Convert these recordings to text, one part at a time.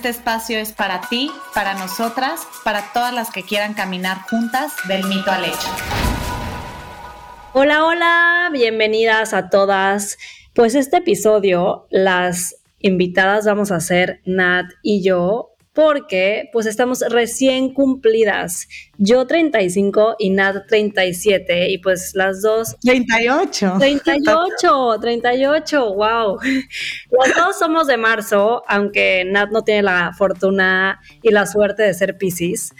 Este espacio es para ti, para nosotras, para todas las que quieran caminar juntas del mito al hecho. Hola, hola, bienvenidas a todas. Pues este episodio, las invitadas vamos a ser Nat y yo, porque pues estamos recién cumplidas. Yo 35 y Nat 37 y pues las dos... 38. 38, 38, wow. Las dos somos de marzo, aunque Nat no tiene la fortuna y la suerte de ser Pisces.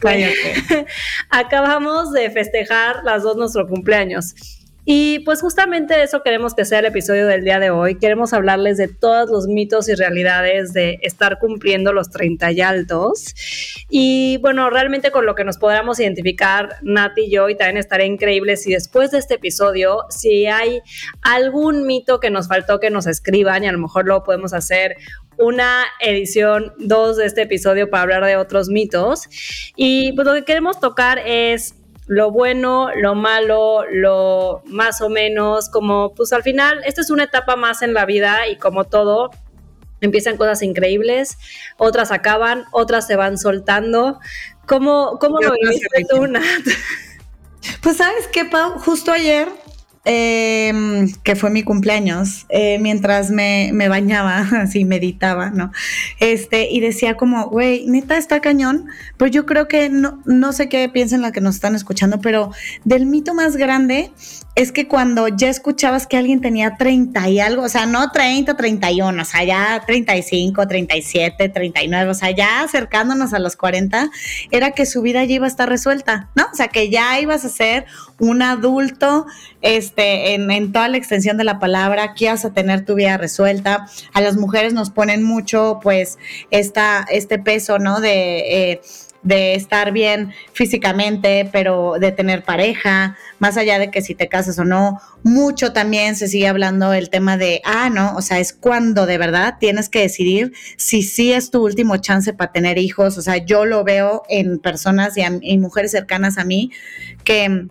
Acabamos de festejar las dos nuestro cumpleaños. Y pues justamente eso queremos que sea el episodio del día de hoy. Queremos hablarles de todos los mitos y realidades de estar cumpliendo los 30 y altos. Y bueno, realmente con lo que nos podamos identificar Nati y yo, y también estaré increíble si después de este episodio, si hay algún mito que nos faltó que nos escriban y a lo mejor lo podemos hacer una edición 2 de este episodio para hablar de otros mitos. Y pues lo que queremos tocar es lo bueno, lo malo, lo más o menos, como pues al final, esta es una etapa más en la vida y como todo, empiezan cosas increíbles, otras acaban, otras se van soltando. ¿Cómo, cómo lo viviste tú, Nat? Pues sabes qué, Pau, justo ayer Em, que fue mi cumpleaños, eh, mientras me, me, bañaba, así meditaba, ¿no? Este, y decía como, güey, neta está cañón, pues yo creo que no, no sé qué piensan la que nos están escuchando, pero del mito más grande es que cuando ya escuchabas que alguien tenía 30 y algo, o sea, no 30, 31, o sea, ya 35, 37, 39, o sea, ya acercándonos a los 40, era que su vida ya iba a estar resuelta, ¿no? O sea, que ya ibas a ser un adulto, este, en, toda la extensión de la palabra, que ibas a tener tu vida resuelta. A las mujeres nos ponen mucho, pues, esta, este peso, ¿no? De... Eh, de estar bien físicamente, pero de tener pareja, más allá de que si te casas o no, mucho también se sigue hablando el tema de, ah, no, o sea, es cuando de verdad tienes que decidir si sí es tu último chance para tener hijos, o sea, yo lo veo en personas y, y mujeres cercanas a mí que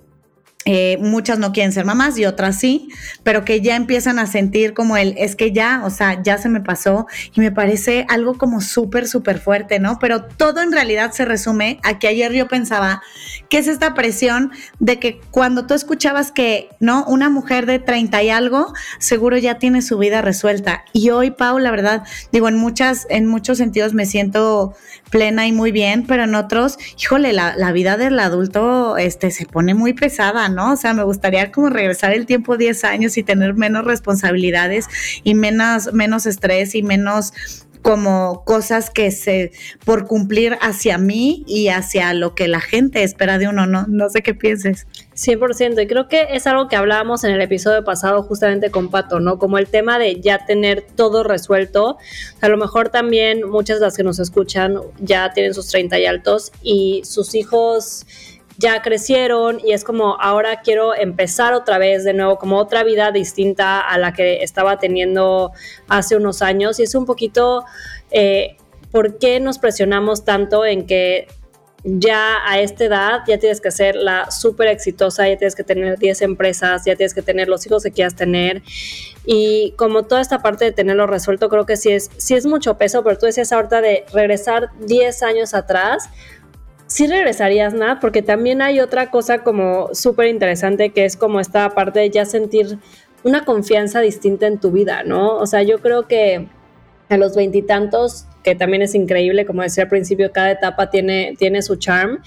eh, muchas no quieren ser mamás y otras sí, pero que ya empiezan a sentir como el, es que ya, o sea, ya se me pasó y me parece algo como súper, súper fuerte, ¿no? Pero todo en realidad se resume a que ayer yo pensaba que es esta presión de que cuando tú escuchabas que, ¿no? Una mujer de 30 y algo, seguro ya tiene su vida resuelta. Y hoy, Pau, la verdad, digo, en muchas, en muchos sentidos me siento plena y muy bien, pero en otros, híjole, la, la vida del adulto, este, se pone muy pesada, ¿no? O sea, me gustaría como regresar el tiempo 10 años y tener menos responsabilidades y menos, menos estrés y menos como cosas que se por cumplir hacia mí y hacia lo que la gente espera de uno, ¿no? No sé qué pienses. 100%, y creo que es algo que hablábamos en el episodio pasado justamente con Pato, ¿no? Como el tema de ya tener todo resuelto. A lo mejor también muchas de las que nos escuchan ya tienen sus 30 y altos y sus hijos ya crecieron y es como ahora quiero empezar otra vez de nuevo, como otra vida distinta a la que estaba teniendo hace unos años. Y es un poquito, eh, ¿por qué nos presionamos tanto en que ya a esta edad ya tienes que ser la súper exitosa, ya tienes que tener 10 empresas, ya tienes que tener los hijos que quieras tener. Y como toda esta parte de tenerlo resuelto, creo que sí es, sí es mucho peso, pero tú decías ahorita de regresar 10 años atrás sí regresarías, Nat, porque también hay otra cosa como súper interesante que es como esta parte de ya sentir una confianza distinta en tu vida, ¿no? O sea, yo creo que a los veintitantos, que también es increíble, como decía al principio, cada etapa tiene, tiene su charm,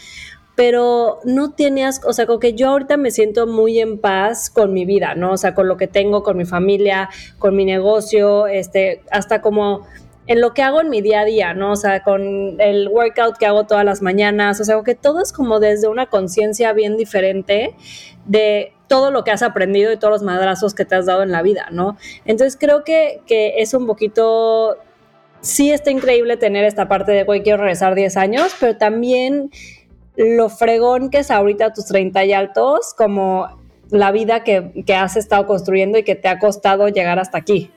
pero no tenías, o sea, como que yo ahorita me siento muy en paz con mi vida, ¿no? O sea, con lo que tengo, con mi familia, con mi negocio, este, hasta como en lo que hago en mi día a día, ¿no? O sea, con el workout que hago todas las mañanas, o sea, que todo es como desde una conciencia bien diferente de todo lo que has aprendido y todos los madrazos que te has dado en la vida, ¿no? Entonces creo que, que es un poquito sí está increíble tener esta parte de, güey, quiero regresar 10 años, pero también lo fregón que es ahorita tus 30 y altos, como la vida que, que has estado construyendo y que te ha costado llegar hasta aquí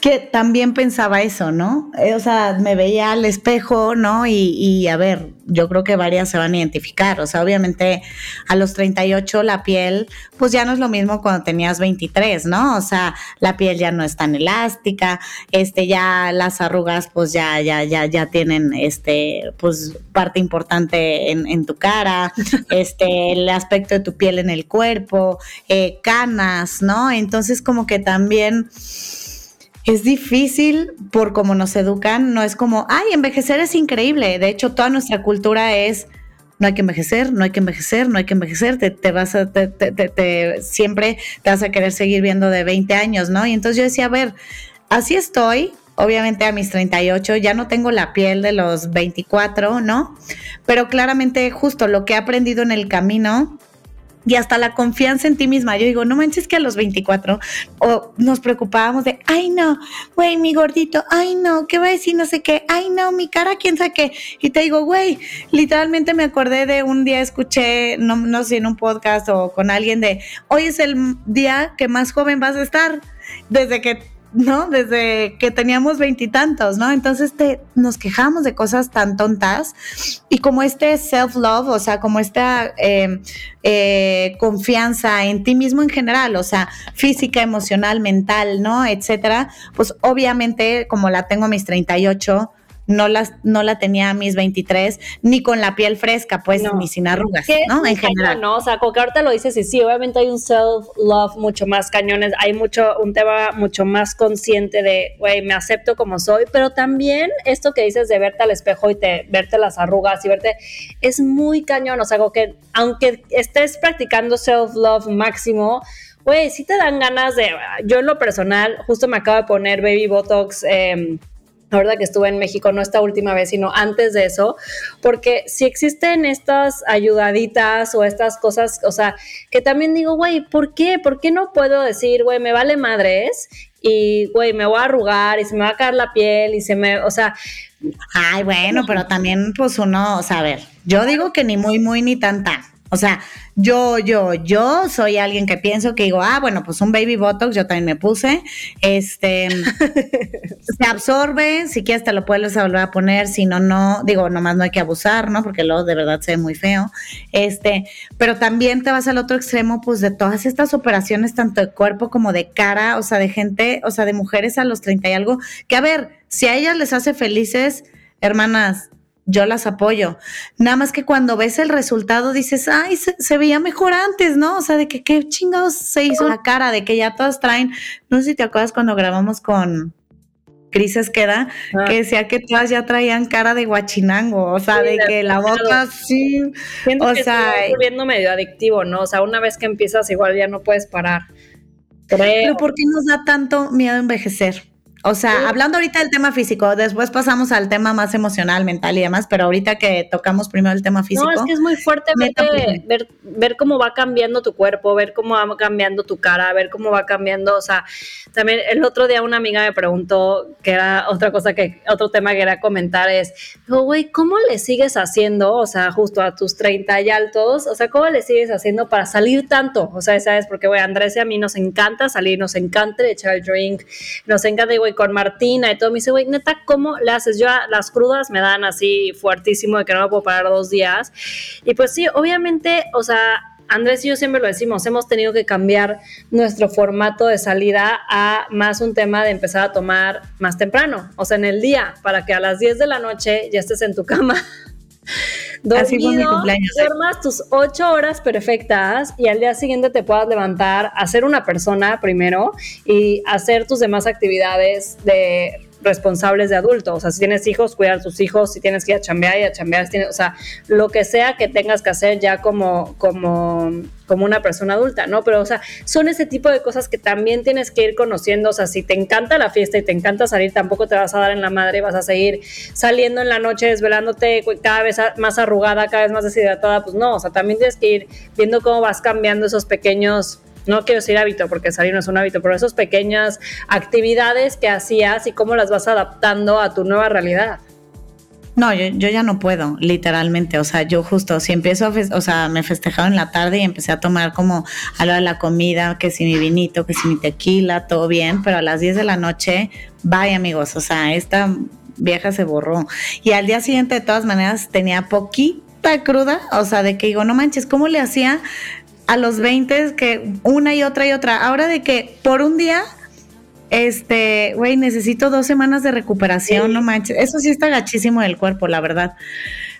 que también pensaba eso, ¿no? Eh, o sea, me veía al espejo, ¿no? Y, a ver, yo creo que varias se van a identificar. O sea, obviamente a los 38 la piel, pues ya no es lo mismo cuando tenías 23, ¿no? O sea, la piel ya no es tan elástica, este, ya las arrugas, pues ya, ya, ya, ya tienen, este, pues parte importante en, tu cara, este, el aspecto de tu piel en el cuerpo, eh, canas, ¿no? Entonces como que también es difícil por cómo nos educan, no es como, ay, envejecer es increíble. De hecho, toda nuestra cultura es, no hay que envejecer, no hay que envejecer, no hay que envejecer, te, vas a, siempre te vas a querer seguir viendo de 20 años, ¿no? Y entonces yo decía, a ver, así estoy, obviamente a mis 38, ya no tengo la piel de los 24, ¿no? Pero claramente justo lo que he aprendido en el camino y hasta la confianza en ti misma. Yo digo, no manches que a los 24 o nos preocupábamos de, ay no, güey, mi gordito, ay no, ¿qué va a decir? No sé qué, ay no, mi cara, quién sabe qué. Y te digo, güey, literalmente me acordé de un día, escuché, no, no sé, en un podcast o con alguien de, hoy es el día que más joven vas a estar. Desde que ¿no? Desde que teníamos veintitantos, ¿no? Entonces te, nos quejamos de cosas tan tontas y como este self-love, o sea, como esta em, eh, confianza en ti mismo en general, o sea, física, emocional, mental, ¿no? Etcétera, pues obviamente como la tengo a mis 38, no, las, no la tenía a mis 23, ni con la piel fresca, pues, ni sin arrugas, ¿no? En general. No, o sea, como que ahorita lo dices y sí, obviamente hay un self-love mucho más cañones, hay mucho, un tema mucho más consciente de, güey, me acepto como soy, pero también esto que dices de verte al espejo y te, verte las arrugas y verte, es muy cañón, o sea, como que aunque estés practicando self-love máximo, güey, sí te dan ganas de, yo en lo personal, justo me acabo de poner Baby Botox, eh, la verdad que estuve en México, no esta última vez, sino antes de eso, porque si existen estas ayudaditas o estas cosas, o sea, que también digo, güey, ¿por qué? ¿Por qué no puedo decir, güey, me vale madres y, güey, me voy a arrugar y se me va a caer la piel y se me, o sea... Ay, bueno, pero también, pues uno, o sea, a ver, yo digo que ni muy, muy, ni tan, tan. O sea, yo, yo, yo soy alguien que pienso que digo, ah, bueno, pues un baby botox, yo también me puse. Este se absorbe, si quieres te lo puedes volver a poner, si no, no, digo, nomás no hay que abusar, ¿no? Porque luego de verdad se ve muy feo. Este, pero también te vas al otro extremo, pues de todas estas operaciones, tanto de cuerpo como de cara, o sea, de gente, o sea, de mujeres a los 30 y algo, que a ver, si a ellas les hace felices, hermanas, yo las apoyo. Nada más que cuando ves el resultado dices, ay, se, veía mejor antes, ¿no? O sea, de que qué chingados se hizo la cara, de que ya todas traen, no sé si te acuerdas cuando grabamos con Cris Esqueda, ah. que decía que todas ya traían cara de guachinango, o sea, de que la boca sí, o sea, volviendo medio adictivo, ¿no? O sea, una vez que empiezas igual ya no puedes parar. Pero ¿por qué nos da tanto miedo envejecer? O sea, hablando ahorita del tema físico, después pasamos al tema más emocional, mental y demás, pero ahorita que tocamos primero el tema físico. No, es que es muy fuerte ver, ver, cómo va cambiando tu cuerpo, ver cómo va cambiando tu cara, ver cómo va cambiando. O sea, también el otro día una amiga me preguntó, que era otra cosa que, otro tema que era comentar, es, güey, ¿cómo le sigues haciendo? O sea, justo a tus 30 y altos, o sea, ¿cómo le sigues haciendo para salir tanto? O sea, ¿sabes? Porque, güey, Andrés y a mí nos encanta salir, nos encanta echar el drink, nos encanta, güey, con Martina y todo, me dice, güey, neta, ¿cómo le haces? Yo las crudas me dan así fuertísimo de que no me puedo parar dos días. Y pues sí, obviamente, o sea, Andrés y yo siempre lo decimos, hemos tenido que cambiar nuestro formato de salida a más un tema de empezar a tomar más temprano, o sea, en el día, para que a las 10 de la noche ya estés en tu cama. Dormido, ¿eh? duermas tus ocho horas perfectas y al día siguiente te puedas levantar, hacer una persona primero y hacer tus demás actividades de responsables de adulto. O sea, si tienes hijos, cuidar a tus hijos, si tienes que ir a chambear y a chambear, o sea, lo que sea que tengas que hacer ya como, como, como una persona adulta, ¿no? Pero, o sea, son ese tipo de cosas que también tienes que ir conociendo. O sea, si te encanta la fiesta y te encanta salir, tampoco te vas a dar en la madre, vas a seguir saliendo en la noche, desvelándote cada vez más arrugada, cada vez más deshidratada, pues no, o sea, también tienes que ir viendo cómo vas cambiando esos pequeños no quiero decir hábito porque salir no es un hábito, pero esas pequeñas actividades que hacías y cómo las vas adaptando a tu nueva realidad. No, yo, ya no puedo, literalmente. O sea, yo justo, si empiezo a, o sea, me festejaba en la tarde y empecé a tomar como a la de la comida, que si mi vinito, que si mi tequila, todo bien, pero a las 10 de la noche, bye amigos, o sea, esta vieja se borró. Y al día siguiente, de todas maneras, tenía poquita cruda, o sea, de que digo, no manches, ¿cómo le hacía a los 20 que una y otra y otra? Ahora de que por un día este, güey, necesito dos semanas de recuperación, no manches. Eso sí está gachísimo del cuerpo, la verdad.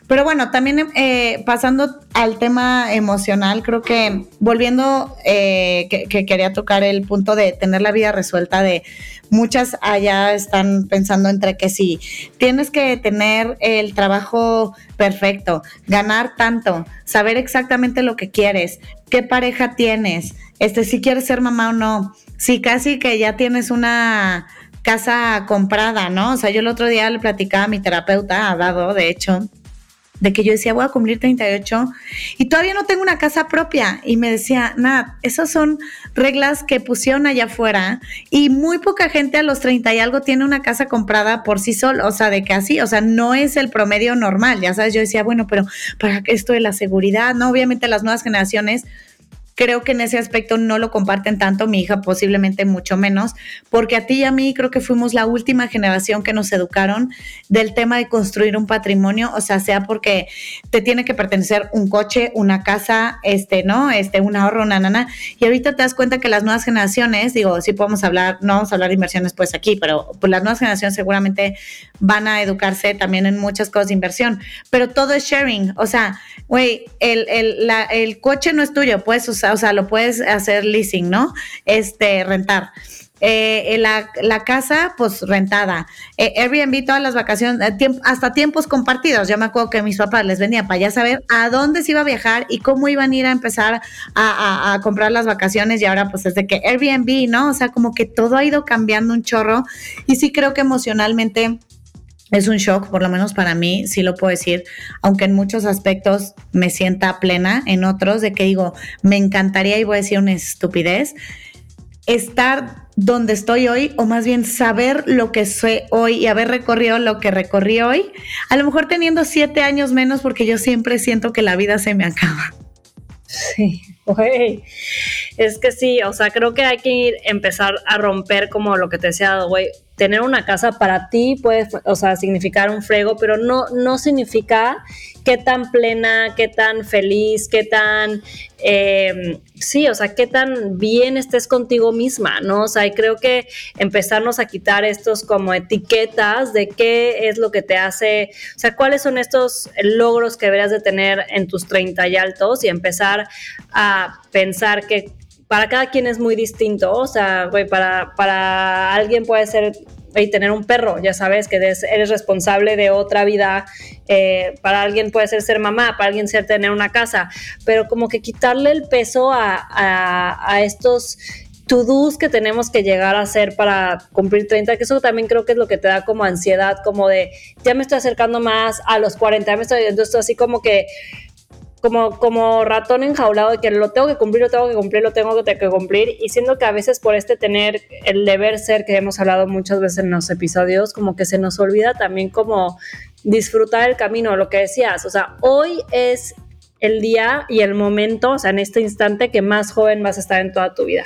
Pero bueno, también eh, pasando al tema emocional, creo que volviendo, eh, que, quería tocar el punto de tener la vida resuelta, de muchas allá están pensando entre que sí, tienes que tener el trabajo perfecto, ganar tanto, saber exactamente lo que quieres, qué pareja tienes, este, si quieres ser mamá o no, si casi que ya tienes una casa comprada, ¿no? O sea, yo el otro día le platicaba a mi terapeuta, ha dado, de hecho, de que yo decía, voy a cumplir 38 y todavía no tengo una casa propia. Y me decía, nada, esas son reglas que pusieron allá afuera y muy poca gente a los 30 y algo tiene una casa comprada por sí sola, o sea, de que o sea, no es el promedio normal, ya sabes, yo decía, bueno, pero para esto de la seguridad, ¿no? Obviamente las nuevas generaciones Creo que en ese aspecto no lo comparten tanto, mi hija posiblemente mucho menos, porque a ti y a mí creo que fuimos la última generación que nos educaron del tema de construir un patrimonio, o sea, sea porque te tiene que pertenecer un coche, una casa, este, ¿no? Este, un ahorro, una nana. Y ahorita te das cuenta que las nuevas generaciones, digo, sí podemos hablar, no vamos a hablar de inversiones pues aquí, pero pues las nuevas generaciones seguramente van a educarse también en muchas cosas de inversión, pero todo es sharing, o sea, güey, el, el, el coche no es tuyo, puedes usar o sea, lo puedes hacer leasing, ¿no? Este, rentar. Eh, la, la, casa, pues rentada. Eh, Airbnb, todas las vacaciones, eh, hasta tiempos compartidos. Yo me acuerdo que mis papás les venía para ya saber a dónde se iba a viajar y cómo iban a ir a empezar a, a, comprar las vacaciones. Y ahora, pues desde que Airbnb, ¿no? O sea, como que todo ha ido cambiando un chorro. Y sí creo que emocionalmente es un shock, por lo menos para mí, sí lo puedo decir, aunque en muchos aspectos me sienta plena, en otros de que digo, me encantaría, y voy a decir una estupidez, estar donde estoy hoy, o más bien saber lo que soy hoy y haber recorrido lo que recorrí hoy, a lo mejor teniendo siete años menos, porque yo siempre siento que la vida se me acaba. Sí, Es que sí, o sea, creo que hay que ir, empezar a romper como lo que te decía, güey, tener una casa para ti puede, o sea, significar un frego, pero no, no significa qué tan plena, qué tan feliz, qué tan, eh, sí, o sea, qué tan bien estés contigo misma, ¿no? O sea, y creo que empezarnos a quitar estos como etiquetas de qué es lo que te hace, o sea, cuáles son estos logros que deberías de tener en tus 30 y altos y empezar a pensar que para cada quien es muy distinto. O sea, güey, para, para alguien puede ser y tener un perro, ya sabes que eres, responsable de otra vida, eh, para alguien puede ser ser mamá, para alguien ser tener una casa, pero como que quitarle el peso a, a, estos to-dos que tenemos que llegar a hacer para cumplir 30, que eso también creo que es lo que te da como ansiedad, como de ya me estoy acercando más a los 40, me estoy, entonces así como que como, como ratón enjaulado de que lo tengo que cumplir, lo tengo que cumplir, lo tengo que, cumplir, y siendo que a veces por este tener el deber ser que hemos hablado muchas veces en los episodios, como que se nos olvida también como disfrutar el camino, lo que decías, o sea, hoy es el día y el momento, o sea, en este instante que más joven vas a estar en toda tu vida.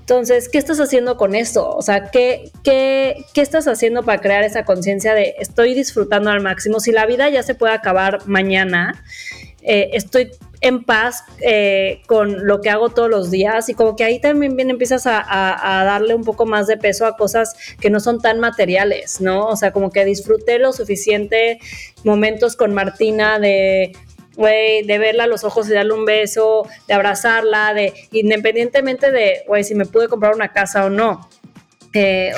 Entonces, ¿qué estás haciendo con esto? O sea, ¿qué, qué, qué estás haciendo para crear esa conciencia de estoy disfrutando al máximo? Si la vida ya se puede acabar mañana, eh, estoy en paz eh, con lo que hago todos los días y como que ahí también bien empiezas a, darle un poco más de peso a cosas que no son tan materiales, ¿no? O sea, como que disfruté lo suficiente momentos con Martina de güey, de verla a los ojos y darle un beso, de abrazarla, de independientemente de, güey, si me pude comprar una casa o no.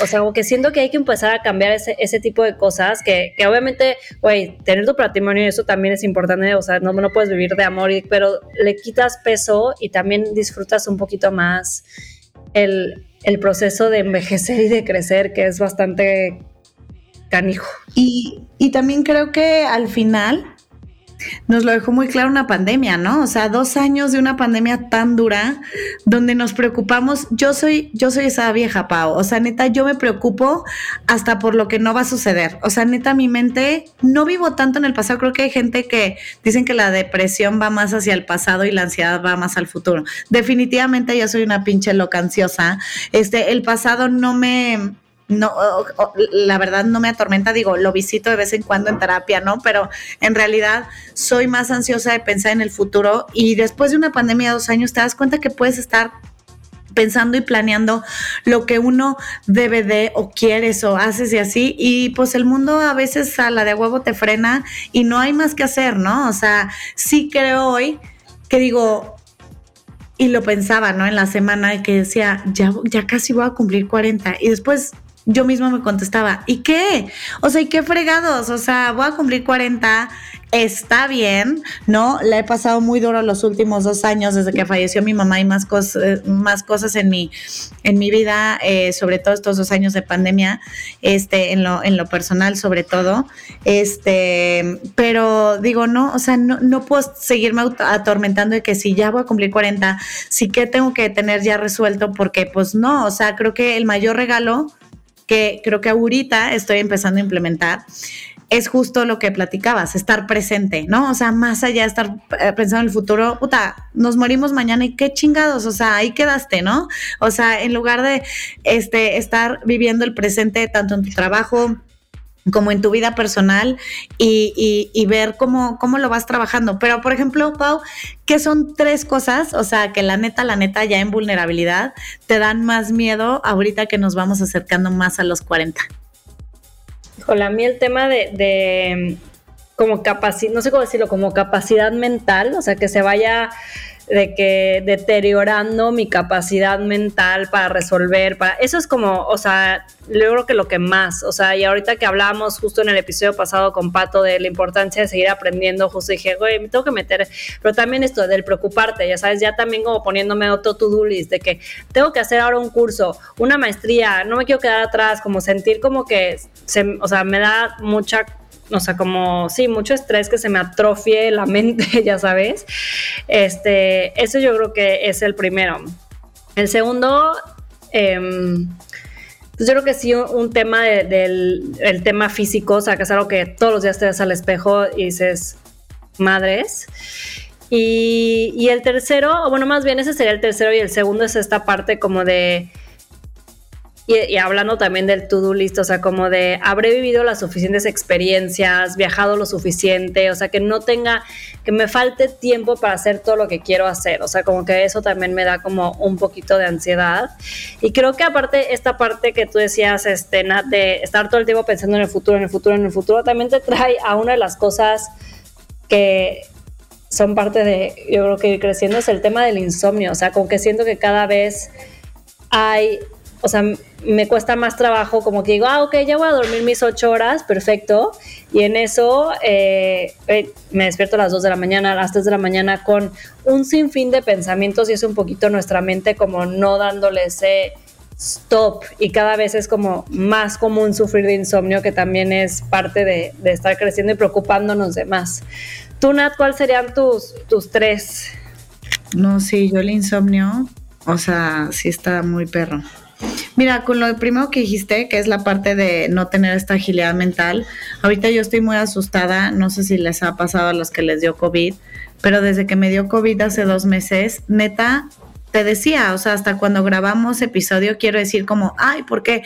O sea, como que siento que hay que empezar a cambiar ese, ese tipo de cosas, que, que obviamente, güey, tener tu patrimonio, eso también es importante, o sea, no, no puedes vivir de amor, pero le quitas peso y también disfrutas un poquito más el, el proceso de envejecer y de crecer, que es bastante canijo. Y, y también creo que al final nos lo dejó muy claro una pandemia, ¿no? O sea, dos años de una pandemia tan dura donde nos preocupamos. Yo soy, yo soy esa vieja Pau. O sea, neta, yo me preocupo hasta por lo que no va a suceder. O sea, neta, mi mente no vivo tanto en el pasado. Creo que hay gente que dicen que la depresión va más hacia el pasado y la ansiedad va más al futuro. Definitivamente yo soy una pinche loca ansiosa. Este, el pasado no me no, la verdad no me atormenta, digo, lo visito de vez en cuando en terapia, ¿no? Pero en realidad soy más ansiosa de pensar en el futuro y después de una pandemia de dos años te das cuenta que puedes estar pensando y planeando lo que uno debe de o quieres o haces y así y pues el mundo a veces a la de huevo te frena y no hay más que hacer, ¿no? O sea, sí creo hoy que digo, y lo pensaba, ¿no? En la semana que decía, ya, ya casi voy a cumplir 40 y después yo misma me contestaba, ¿y qué? O sea, ¿y qué fregados? O sea, voy a cumplir 40, está bien, ¿no? La he pasado muy duro los últimos dos años desde que falleció mi mamá y más, cosas más cosas en mi, en mi vida, eh, sobre todo estos dos años de pandemia, este, en lo, en lo personal sobre todo. Este, pero digo, no, o sea, no, no puedo seguirme atormentando de que si ya voy a cumplir 40, sí que tengo que tener ya resuelto, porque pues no, o sea, creo que el mayor regalo que creo que ahorita estoy empezando a implementar es justo lo que platicabas, estar presente, ¿no? O sea, más allá de estar eh, pensando en el futuro, puta, nos morimos mañana y qué chingados, o sea, ahí quedaste, ¿no? O sea, en lugar de este, estar viviendo el presente tanto en tu trabajo, como en tu vida personal y, y, ver cómo, cómo lo vas trabajando. Pero, por ejemplo, Pau, ¿qué son tres cosas? O sea, que la neta, la neta, ya en vulnerabilidad, te dan más miedo ahorita que nos vamos acercando más a los 40. Híjole, a mí el tema de, de como capacidad, no sé cómo decirlo, como capacidad mental, o sea, que se vaya de que deteriorando mi capacidad mental para resolver, para eso es como, o sea, yo creo que lo que más, o sea, y ahorita que hablábamos justo en el episodio pasado con Pato de la importancia de seguir aprendiendo, justo dije, güey, me tengo que meter, pero también esto del preocuparte, ya sabes, ya también como poniéndome otro to-do list de que tengo que hacer ahora un curso, una maestría, no me quiero quedar atrás, como sentir como que, se, o sea, me da mucha o sea, como, sí, mucho estrés que se me atrofie la mente, ya sabes. Este, eso yo creo que es el primero. El segundo, em, pues yo creo que sí, un, tema del el tema físico, o sea, que es algo que todos los días te ves al espejo y dices, madres. Y, y el tercero, o bueno, más bien ese sería el tercero y el segundo es esta parte como de y, hablando también del to-do list, o sea, como de habré vivido las suficientes experiencias, viajado lo suficiente, o sea, que no tenga, que me falte tiempo para hacer todo lo que quiero hacer, o sea, como que eso también me da como un poquito de ansiedad. Y creo que aparte, esta parte que tú decías, este, Nat, de estar todo el tiempo pensando en el futuro, en el futuro, en el futuro, también te trae a una de las cosas que son parte de, yo creo que ir creciendo, es el tema del insomnio, o sea, como que siento que cada vez hay o sea, me cuesta más trabajo como que digo, ah, ok, ya voy a dormir mis ocho horas, perfecto. Y en eso eh, eh, me despierto a las dos de la mañana, a las tres de la mañana con un sinfín de pensamientos y es un poquito nuestra mente como no dándole ese stop y cada vez es como más común sufrir de insomnio que también es parte de, de estar creciendo y preocupándonos de más. Tú, Nat, ¿cuáles serían tus, tus tres? No, sí, yo el insomnio, o sea, sí está muy perro. Mira, con lo primero que dijiste, que es la parte de no tener esta agilidad mental, ahorita yo estoy muy asustada, no sé si les ha pasado a los que les dio COVID, pero desde que me dio COVID hace dos meses, neta, te decía, o sea, hasta cuando grabamos episodio, quiero decir como, ay, porque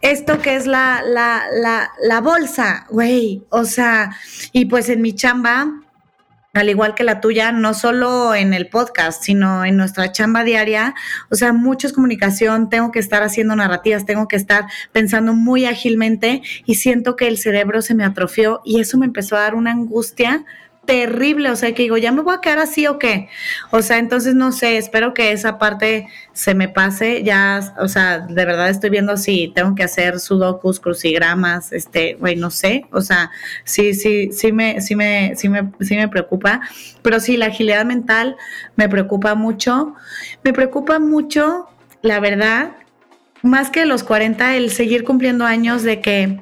esto que es la, la, la, la bolsa, güey, o sea, y pues en mi chamba, al igual que la tuya, no solo en el podcast, sino en nuestra chamba diaria. O sea, mucha comunicación, tengo que estar haciendo narrativas, tengo que estar pensando muy ágilmente y siento que el cerebro se me atrofió y eso me empezó a dar una angustia terrible, o sea, que digo, ya me voy a quedar así o qué. O sea, entonces no sé, espero que esa parte se me pase, ya, o sea, de verdad estoy viendo si tengo que hacer sudokus, crucigramas, este, güey, no sé, o sea, sí, sí, sí me, sí me, sí me, sí me preocupa, pero sí, la agilidad mental me preocupa mucho, me preocupa mucho, la verdad, más que los 40, el seguir cumpliendo años de que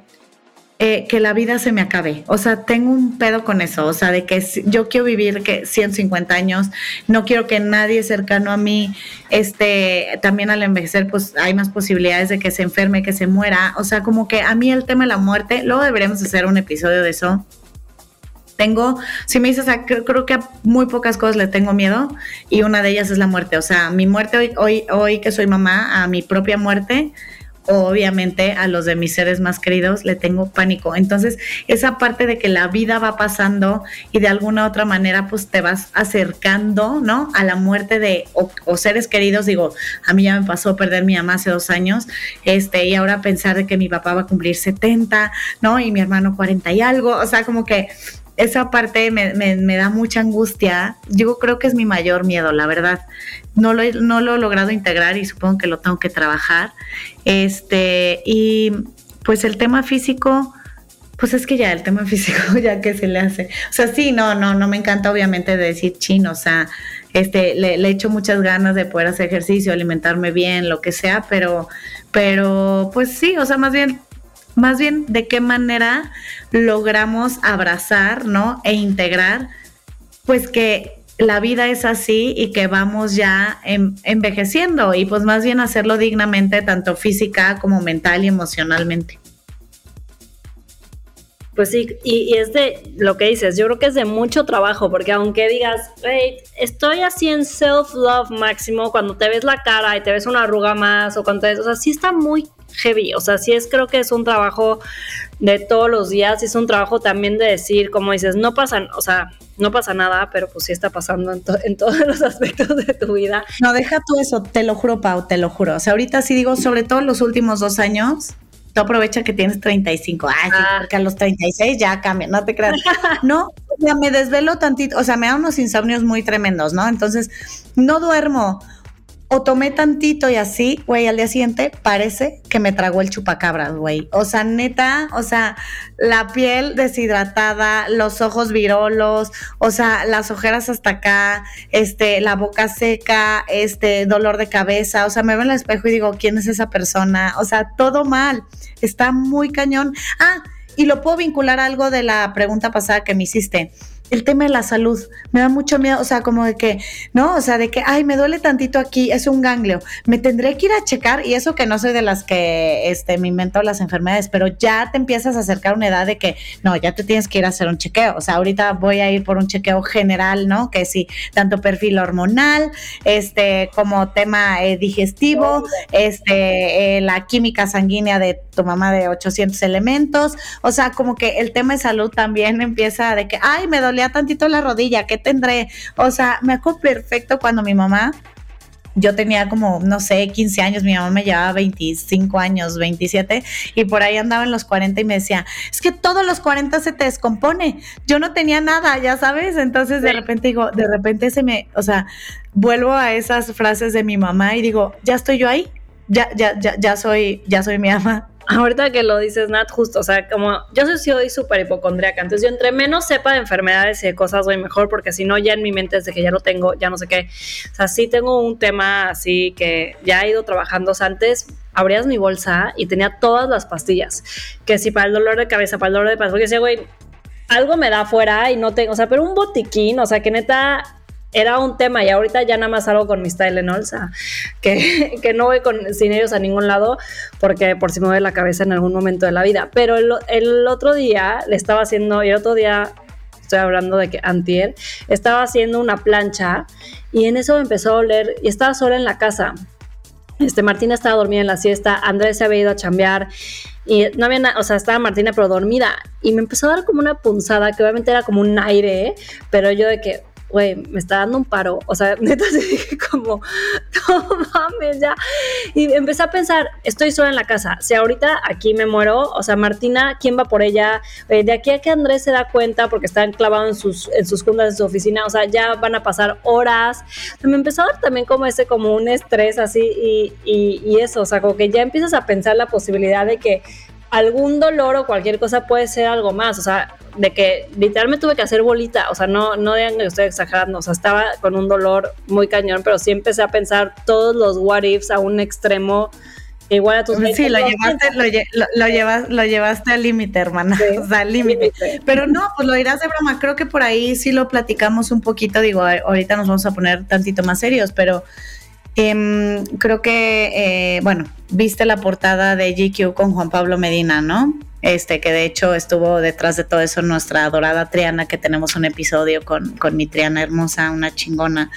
eh, que la vida se me acabe. O sea, tengo un pedo con eso. O sea, de que yo quiero vivir que 150 años, no quiero que nadie cercano a mí, este, también al envejecer, pues hay más posibilidades de que se enferme, que se muera. O sea, como que a mí el tema de la muerte, luego deberíamos hacer un episodio de eso. Tengo, si me dices, creo, creo, que a muy pocas cosas le tengo miedo y una de ellas es la muerte. O sea, mi muerte hoy, hoy, hoy que soy mamá, a mi propia muerte, obviamente a los de mis seres más queridos le tengo pánico. Entonces, esa parte de que la vida va pasando y de alguna otra manera pues te vas acercando, ¿no? A la muerte de o, seres queridos, digo, a mí ya me pasó perder mi mamá hace dos años, este, y ahora pensar de que mi papá va a cumplir 70, ¿no? Y mi hermano 40 y algo, o sea, como que esa parte me, me, da mucha angustia. Yo creo que es mi mayor miedo, la verdad. No lo, no lo he logrado integrar y supongo que lo tengo que trabajar. Este, y pues el tema físico, pues es que ya el tema físico, ya que se le hace. O sea, sí, no, no, no me encanta obviamente de decir chino, o sea, este, le, le echo muchas ganas de poder hacer ejercicio, alimentarme bien, lo que sea, pero, pero, pues sí, o sea, más bien más bien de qué manera logramos abrazar, ¿no? E integrar, pues que la vida es así y que vamos ya envejeciendo y pues más bien hacerlo dignamente, tanto física como mental y emocionalmente. Pues sí, y, es de lo que dices, yo creo que es de mucho trabajo, porque aunque digas, hey, estoy así en self-love máximo, cuando te ves la cara y te ves una arruga más, o cuando te ves, o sea, sí está muy heavy, o sea, sí es, creo que es un trabajo de todos los días, es un trabajo también de decir, como dices, no pasa, o sea, no pasa nada, pero pues sí está pasando en, en, todos los aspectos de tu vida. No, deja tú eso, te lo juro, Pau, te lo juro. O sea, ahorita sí digo, sobre todo los últimos dos años, tú aprovecha que tienes 35. Ay, ah. porque a los 36 ya cambia, no te creas. No, ya me desvelo tantito, o sea, me da unos insomnios muy tremendos, ¿no? Entonces, no duermo o tomé tantito y así, güey, al día siguiente parece que me tragó el chupacabras, güey. O sea, neta, o sea, la piel deshidratada, los ojos virolos, o sea, las ojeras hasta acá, este, la boca seca, este, dolor de cabeza, o sea, me veo en el espejo y digo, ¿quién es esa persona? O sea, todo mal, está muy cañón. Ah, y lo puedo vincular a algo de la pregunta pasada que me hiciste el tema de la salud. Me da mucho miedo, o sea, como de que, ¿no? O sea, de que, ay, me duele tantito aquí, es un ganglio. Me tendré que ir a checar, y eso que no soy de las que este, me invento las enfermedades, pero ya te empiezas a acercar a una edad de que, no, ya te tienes que ir a hacer un chequeo. O sea, ahorita voy a ir por un chequeo general, ¿no? Que sí, tanto perfil hormonal, este, como tema eh, digestivo, este, eh, la química sanguínea de tu mamá de 800 elementos. O sea, como que el tema de salud también empieza de que, ay, me duele tantito la rodilla, ¿qué tendré? O sea, me acuerdo perfecto cuando mi mamá yo tenía como, no sé, 15 años, mi mamá me llevaba 25 años, 27, y por ahí andaba en los 40 y me decía, es que todos los 40 se te descompone, yo no tenía nada, ya sabes, entonces de repente digo, de repente se me, o sea, vuelvo a esas frases de mi mamá y digo, ya estoy yo ahí, ya, ya, ya, ya soy, ya soy mi ama, ahorita que lo dices, Nat, justo, o sea, como yo soy, súper hipocondriaca, entonces yo entre menos sepa de enfermedades y de cosas voy mejor, porque si no, ya en mi mente desde que ya lo tengo, ya no sé qué. O sea, sí tengo un tema así que ya he ido trabajando antes. Abrías mi bolsa y tenía todas las pastillas, que si para el dolor de cabeza, para el dolor de panza, porque decía, güey, algo me da fuera y no tengo, o sea, pero un botiquín, o sea, que neta era un tema y ahorita ya nada más salgo con mis Tylenol, o que, que, no voy con, sin ellos a ningún lado porque por si me mueve la cabeza en algún momento de la vida. Pero el, el otro día le estaba haciendo, y el otro día estoy hablando de que antier, estaba haciendo una plancha y en eso me empezó a oler y estaba sola en la casa. Este, Martina estaba dormida en la siesta, Andrés se había ido a chambear y no había nada, o sea, estaba Martina pero dormida y me empezó a dar como una punzada que obviamente era como un aire, pero yo de que, güey, me está dando un paro. O sea, neta, se dije como, no mames, ya. Y empecé a pensar, estoy sola en la casa. Si ahorita aquí me muero, o sea, Martina, ¿quién va por ella? Eh, de aquí a que Andrés se da cuenta, porque está enclavado en sus, en sus juntas de su oficina, o sea, ya van a pasar horas. me empezó a dar también como ese, como un estrés así y, y, y eso, o sea, como que ya empiezas a pensar la posibilidad de que algún dolor o cualquier cosa puede ser algo más, o sea, de que literalmente tuve que hacer bolita, o sea, no, no digan que estoy exagerando, o sea, estaba con un dolor muy cañón, pero sí empecé a pensar todos los what ifs a un extremo igual a tus Sí, lo llevaste, lo, llevas, lo llevaste al límite, hermana. o sea, al límite. Pero no, pues lo dirás de broma. Creo que por ahí sí lo platicamos un poquito. Digo, ahorita nos vamos a poner tantito más serios, pero em, creo que, eh, bueno, viste la portada de GQ con Juan Pablo Medina, ¿no? Este, que de hecho estuvo detrás de todo eso nuestra adorada Triana, que tenemos un episodio con, con mi Triana hermosa, una chingona.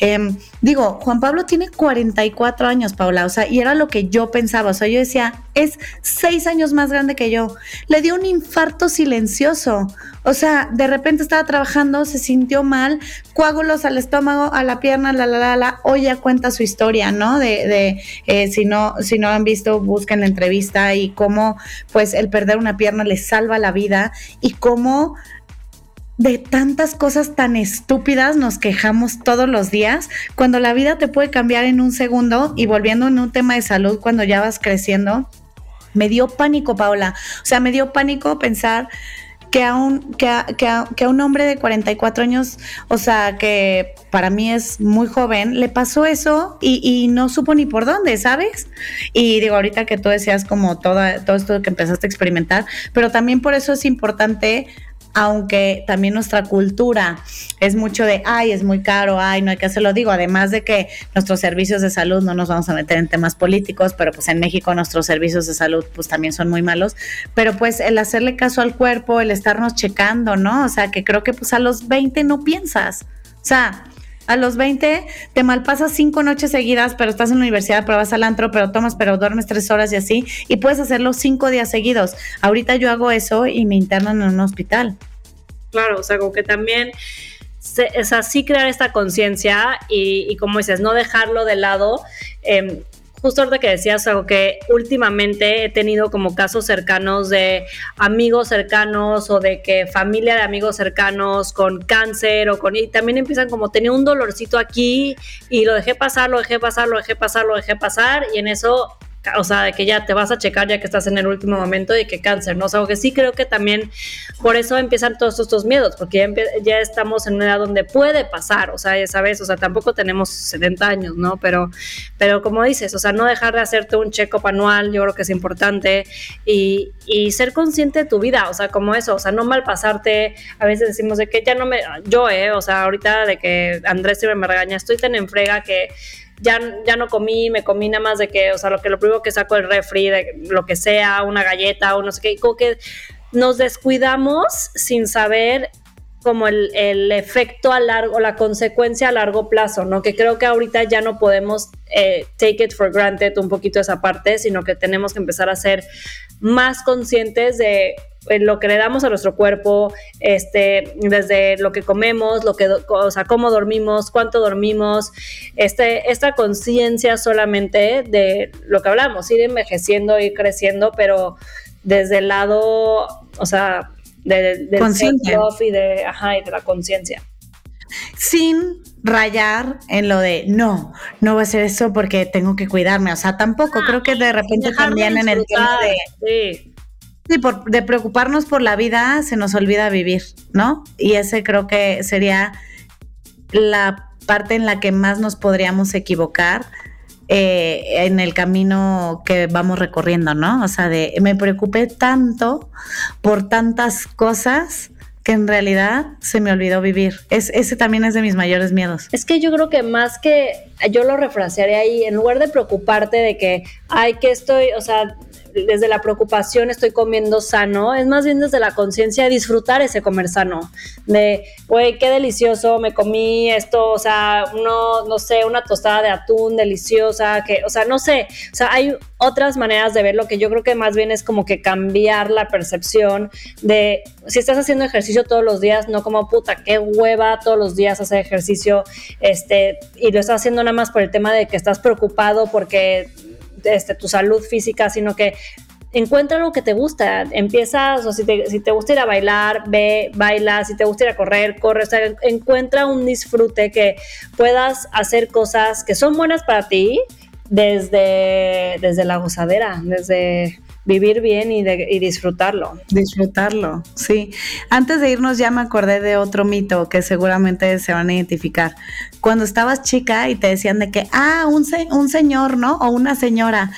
Em, digo, Juan Pablo tiene 44 años, Paula, o sea, y era lo que yo pensaba, o sea, yo decía, es seis años más grande que yo. Le dio un infarto silencioso, o sea, de repente estaba trabajando, se sintió mal, coágulos al estómago, a la pierna, la, la, la, la, hoy ya cuenta su historia, ¿no? De, de eh, si no, si no han visto, busquen la entrevista y cómo, pues, el una pierna le salva la vida y cómo de tantas cosas tan estúpidas nos quejamos todos los días, cuando la vida te puede cambiar en un segundo y volviendo en un tema de salud cuando ya vas creciendo, me dio pánico, Paula. O sea, me dio pánico pensar que a un, que que un hombre de 44 años, o sea, que para mí es muy joven, le pasó eso y, y, no supo ni por dónde, ¿sabes? Y digo, ahorita que tú decías como toda, todo esto que empezaste a experimentar, pero también por eso es importante aunque también nuestra cultura es mucho de, ay, es muy caro, ay, no hay que hacerlo. Digo, además de que nuestros servicios de salud, no nos vamos a meter en temas políticos, pero pues en México nuestros servicios de salud pues también son muy malos, pero pues el hacerle caso al cuerpo, el estarnos checando, ¿no? O sea, que creo que pues a los 20 no piensas. O sea, a los 20 te malpasas cinco noches seguidas, pero estás en la universidad, pero vas al antro, pero tomas, pero duermes tres horas y así, y puedes hacerlo cinco días seguidos. Ahorita yo hago eso y me internan en un hospital. Claro, o sea, como que también es así crear esta conciencia y, como dices, no dejarlo de lado. Eh, justo ahorita que decías algo que últimamente he tenido como casos cercanos de amigos cercanos o de que familia de amigos cercanos con cáncer o con y también empiezan como tenía un dolorcito aquí y lo dejé pasar, lo dejé pasar, lo dejé pasar, lo dejé pasar y en eso o sea, de que ya te vas a checar ya que estás en el último momento y que cáncer, ¿no? O sea, que sí creo que también por eso empiezan todos estos miedos, porque ya, estamos en una edad donde puede pasar, o sea, ya sabes, o sea, tampoco tenemos 70 años, ¿no? Pero, pero como dices, o sea, no dejar de hacerte un check-up anual, yo creo que es importante, y, y ser consciente de tu vida, o sea, como eso, o sea, no mal pasarte, a veces decimos de que ya no me, yo, eh, o sea, ahorita de que Andrés siempre me regaña, estoy tan en frega que ya, ya no comí, me comí nada más de que, o sea, lo que lo primero que saco del refri, de lo que sea, una galleta o no sé qué, como que nos descuidamos sin saber como el, el, efecto a largo, la consecuencia a largo plazo, ¿no? Que creo que ahorita ya no podemos eh, take it for granted un poquito esa parte, sino que tenemos que empezar a ser más conscientes de lo que le damos a nuestro cuerpo, este, desde lo que comemos, lo que, o sea, cómo dormimos, cuánto dormimos, este, esta conciencia solamente de lo que hablamos, ir envejeciendo, ir creciendo, pero desde el lado, o sea, del y de, ajá, y de la conciencia. Sin rayar en lo de no, no voy a hacer eso porque tengo que cuidarme. O sea, tampoco creo que de repente también en el tema de. Sí Sí, por, de preocuparnos por la vida se nos olvida vivir, ¿no? Y ese creo que sería la parte en la que más nos podríamos equivocar eh, en el camino que vamos recorriendo, ¿no? O sea, de me preocupé tanto por tantas cosas que en realidad se me olvidó vivir. Es, ese también es de mis mayores miedos. Es que yo creo que más que yo lo refrasearé ahí, en lugar de preocuparte de que, ay, que estoy, o sea, desde la preocupación estoy comiendo sano, es más bien desde la conciencia de disfrutar ese comer sano, de, güey, qué delicioso, me comí esto, o sea, uno, no sé, una tostada de atún deliciosa, que, o sea, no sé, o sea, hay otras maneras de verlo que yo creo que más bien es como que cambiar la percepción de si estás haciendo ejercicio todos los días, no como puta, qué hueva todos los días hacer ejercicio, este, y lo estás haciendo nada más por el tema de que estás preocupado porque este, tu salud física, sino que encuentra lo que te gusta, empiezas, o si te, si te gusta ir a bailar, ve, baila, si te gusta ir a correr, corre, encuentra un disfrute que puedas hacer cosas que son buenas para ti desde, desde la gozadera, desde, vivir bien y, y disfrutarlo. Disfrutarlo, sí. Antes de irnos ya me acordé de otro mito que seguramente se van a identificar. Cuando estabas chica y te decían de que, ah, un, un señor, ¿no? O una señora.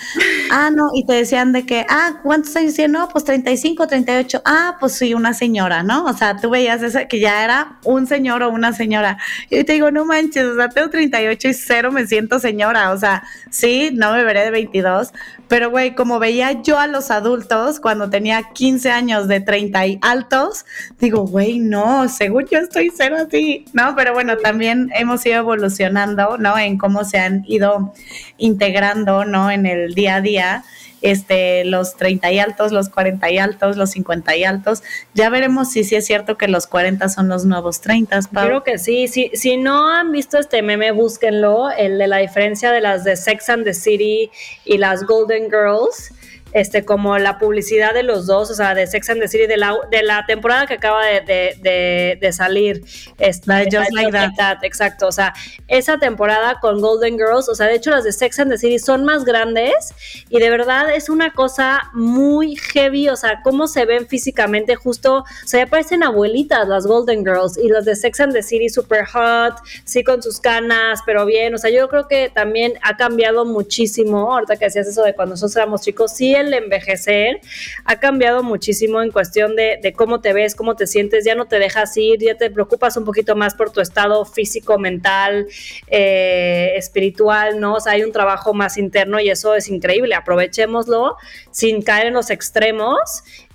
Ah, no, y te decían de que, ah, ¿cuántos años tiene? No, pues 35, 38. Ah, pues sí, una señora, ¿no? O sea, tú veías eso, que ya era un señor o una señora. Y te digo, no manches, o sea, tengo 38 y cero me siento señora. O sea, sí, no me veré de 22, pero güey, como veía yo a los adultos cuando tenía 15 años de 30 y altos, digo, güey, no, según yo estoy cero así, ¿no? Pero bueno, también hemos ido evolucionando, ¿no? En cómo se han ido integrando, ¿no? En el día a día este, los 30 y altos, los 40 y altos, los 50 y altos. Ya veremos si sí es cierto que los 40 son los nuevos 30. Creo que sí. Si, si no han visto este meme, búsquenlo, el de la diferencia de las de Sex and the City y las Golden Girls este, como la publicidad de los dos, o sea, de Sex and the City, de la, de la temporada que acaba de, salir. Este, Just, like, that. Exacto, o sea, esa temporada con Golden Girls, o sea, de hecho las de Sex and the City son más grandes y de verdad es una cosa muy heavy, o sea, cómo se ven físicamente, justo, o sea, ya parecen abuelitas las Golden Girls y las de Sex and the City super hot, sí con sus canas, pero bien, o sea, yo creo que también ha cambiado muchísimo, ahorita que hacías eso de cuando nosotros éramos chicos, sí el envejecer ha cambiado muchísimo en cuestión de, cómo te ves, cómo te sientes, ya no te dejas ir, ya te preocupas un poquito más por tu estado físico, mental, eh, espiritual, ¿no? Hay un trabajo más interno y eso es increíble, aprovechémoslo sin caer en los extremos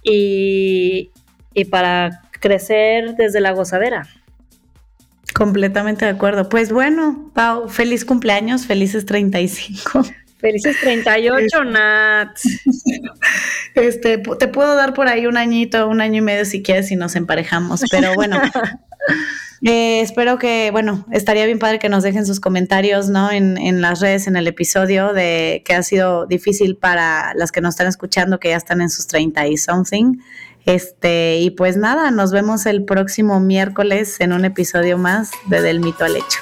y, y para crecer desde la gozadera. Completamente de acuerdo. Pues bueno, Pau, feliz cumpleaños, felices 35. Felices 38, Nat. Este, te puedo dar por ahí un añito, un año y medio si quieres y nos emparejamos, pero bueno. Eh, espero que, bueno, estaría bien padre que nos dejen sus comentarios, ¿no? En, en, las redes, en el episodio, de que ha sido difícil para las que nos están escuchando, que ya están en sus 30 y something. Este, y pues nada, nos vemos el próximo miércoles en un episodio más de Del Mito al Hecho.